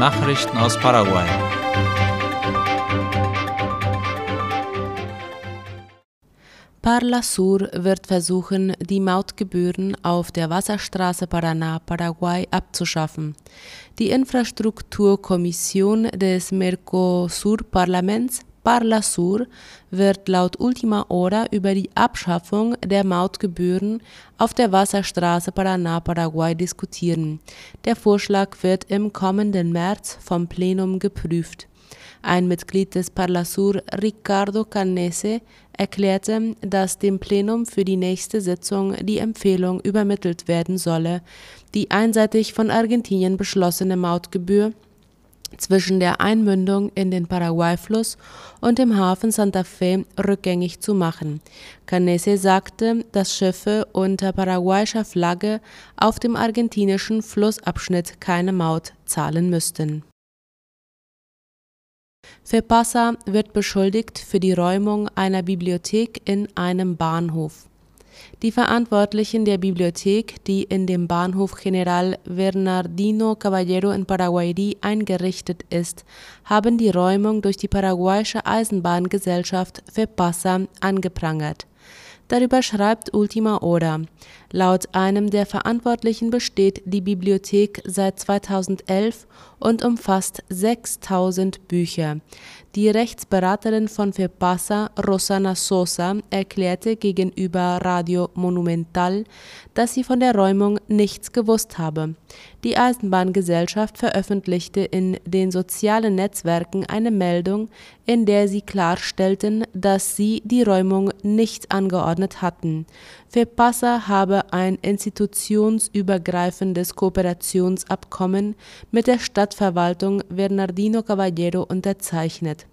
Nachrichten aus Paraguay. Parla Sur wird versuchen, die Mautgebühren auf der Wasserstraße Paraná-Paraguay abzuschaffen. Die Infrastrukturkommission des Mercosur-Parlaments Parla Sur wird laut Ultima Hora über die Abschaffung der Mautgebühren auf der Wasserstraße Paraná-Paraguay diskutieren. Der Vorschlag wird im kommenden März vom Plenum geprüft. Ein Mitglied des Parlasur, Ricardo Canese, erklärte, dass dem Plenum für die nächste Sitzung die Empfehlung übermittelt werden solle, die einseitig von Argentinien beschlossene Mautgebühr zwischen der Einmündung in den Paraguay-Fluss und dem Hafen Santa Fe rückgängig zu machen. Canese sagte, dass Schiffe unter paraguayischer Flagge auf dem argentinischen Flussabschnitt keine Maut zahlen müssten. Fepasa wird beschuldigt für die Räumung einer Bibliothek in einem Bahnhof. Die Verantwortlichen der Bibliothek, die in dem Bahnhof General Bernardino Caballero in Paraguay eingerichtet ist, haben die Räumung durch die paraguayische Eisenbahngesellschaft FEPASA angeprangert. Darüber schreibt Ultima Hora. Laut einem der Verantwortlichen besteht die Bibliothek seit 2011 und umfasst 6000 Bücher. Die Rechtsberaterin von FEPASA, Rosana Sosa, erklärte gegenüber Radio Monumental, dass sie von der Räumung nichts gewusst habe. Die Eisenbahngesellschaft veröffentlichte in den sozialen Netzwerken eine Meldung, in der sie klarstellten, dass sie die Räumung nicht angeordnet hatten. FEPASA habe ein institutionsübergreifendes Kooperationsabkommen mit der Stadtverwaltung Bernardino Caballero unterzeichnet.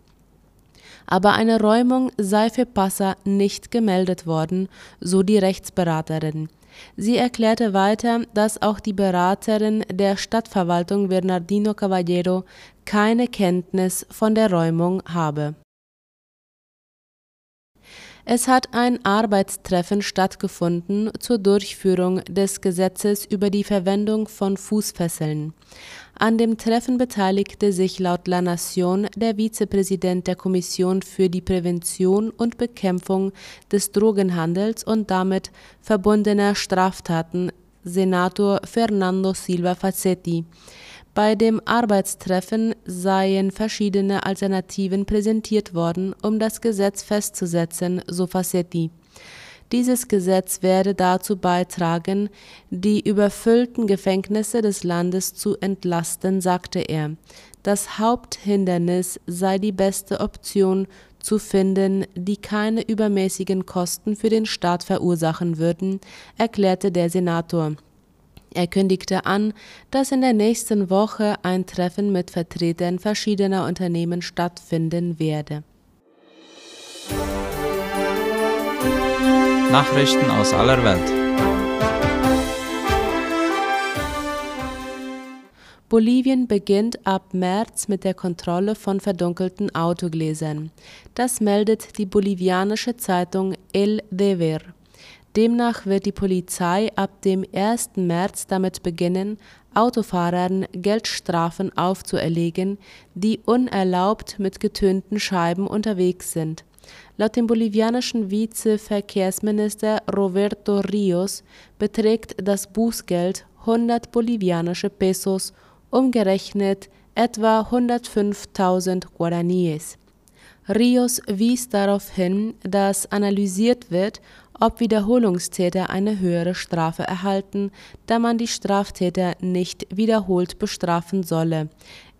Aber eine Räumung sei für Passa nicht gemeldet worden, so die Rechtsberaterin. Sie erklärte weiter, dass auch die Beraterin der Stadtverwaltung Bernardino Caballero keine Kenntnis von der Räumung habe. Es hat ein Arbeitstreffen stattgefunden zur Durchführung des Gesetzes über die Verwendung von Fußfesseln. An dem Treffen beteiligte sich laut La Nation der Vizepräsident der Kommission für die Prävention und Bekämpfung des Drogenhandels und damit verbundener Straftaten, Senator Fernando Silva Facetti. Bei dem Arbeitstreffen seien verschiedene Alternativen präsentiert worden, um das Gesetz festzusetzen, so Facetti. Dieses Gesetz werde dazu beitragen, die überfüllten Gefängnisse des Landes zu entlasten, sagte er. Das Haupthindernis sei die beste Option zu finden, die keine übermäßigen Kosten für den Staat verursachen würden, erklärte der Senator. Er kündigte an, dass in der nächsten Woche ein Treffen mit Vertretern verschiedener Unternehmen stattfinden werde. Nachrichten aus aller Welt. Bolivien beginnt ab März mit der Kontrolle von verdunkelten Autogläsern. Das meldet die bolivianische Zeitung El Deber. Demnach wird die Polizei ab dem 1. März damit beginnen, Autofahrern Geldstrafen aufzuerlegen, die unerlaubt mit getönten Scheiben unterwegs sind. Laut dem bolivianischen Vizeverkehrsminister Roberto Rios beträgt das Bußgeld 100 bolivianische Pesos, umgerechnet etwa 105.000 Guaraníes. Rios wies darauf hin, dass analysiert wird, ob Wiederholungstäter eine höhere Strafe erhalten, da man die Straftäter nicht wiederholt bestrafen solle.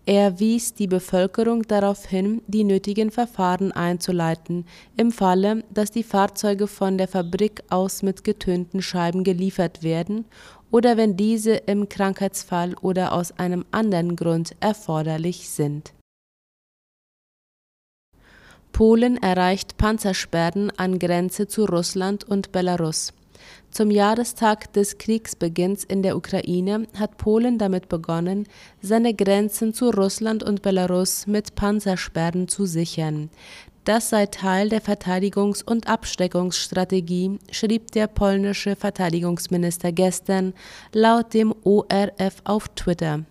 Er wies die Bevölkerung darauf hin, die nötigen Verfahren einzuleiten, im Falle, dass die Fahrzeuge von der Fabrik aus mit getönten Scheiben geliefert werden oder wenn diese im Krankheitsfall oder aus einem anderen Grund erforderlich sind. Polen erreicht Panzersperren an Grenze zu Russland und Belarus. Zum Jahrestag des Kriegsbeginns in der Ukraine hat Polen damit begonnen, seine Grenzen zu Russland und Belarus mit Panzersperren zu sichern. Das sei Teil der Verteidigungs- und Abschreckungsstrategie, schrieb der polnische Verteidigungsminister gestern laut dem ORF auf Twitter.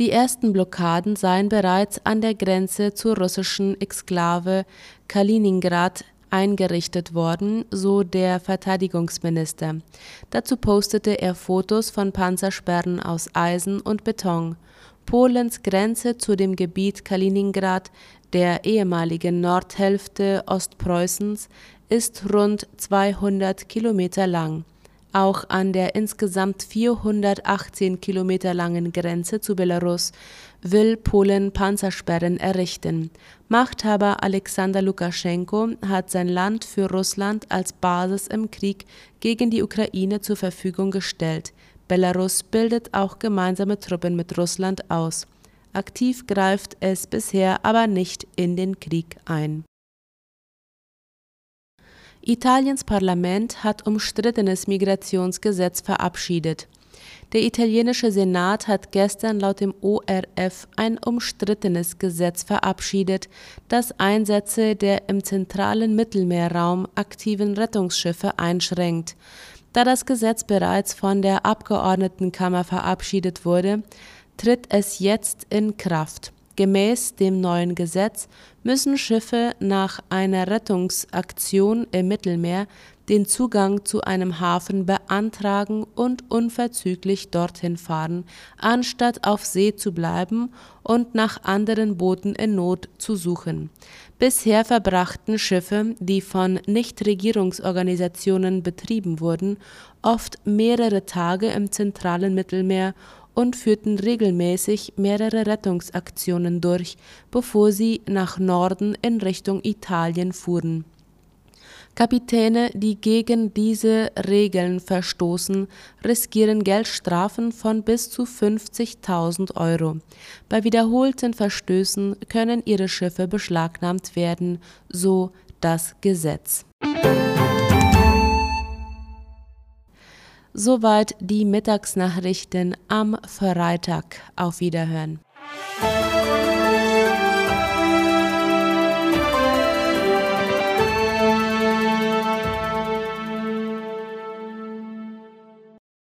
Die ersten Blockaden seien bereits an der Grenze zur russischen Exklave Kaliningrad eingerichtet worden, so der Verteidigungsminister. Dazu postete er Fotos von Panzersperren aus Eisen und Beton. Polens Grenze zu dem Gebiet Kaliningrad, der ehemaligen Nordhälfte Ostpreußens, ist rund 200 Kilometer lang. Auch an der insgesamt 418 Kilometer langen Grenze zu Belarus will Polen Panzersperren errichten. Machthaber Alexander Lukaschenko hat sein Land für Russland als Basis im Krieg gegen die Ukraine zur Verfügung gestellt. Belarus bildet auch gemeinsame Truppen mit Russland aus. Aktiv greift es bisher aber nicht in den Krieg ein. Italiens Parlament hat umstrittenes Migrationsgesetz verabschiedet. Der italienische Senat hat gestern laut dem ORF ein umstrittenes Gesetz verabschiedet, das Einsätze der im zentralen Mittelmeerraum aktiven Rettungsschiffe einschränkt. Da das Gesetz bereits von der Abgeordnetenkammer verabschiedet wurde, tritt es jetzt in Kraft. Gemäß dem neuen Gesetz müssen Schiffe nach einer Rettungsaktion im Mittelmeer den Zugang zu einem Hafen beantragen und unverzüglich dorthin fahren, anstatt auf See zu bleiben und nach anderen Booten in Not zu suchen. Bisher verbrachten Schiffe, die von Nichtregierungsorganisationen betrieben wurden, oft mehrere Tage im zentralen Mittelmeer und führten regelmäßig mehrere Rettungsaktionen durch, bevor sie nach Norden in Richtung Italien fuhren. Kapitäne, die gegen diese Regeln verstoßen, riskieren Geldstrafen von bis zu 50.000 Euro. Bei wiederholten Verstößen können ihre Schiffe beschlagnahmt werden, so das Gesetz. Soweit die Mittagsnachrichten am Freitag. Auf Wiederhören.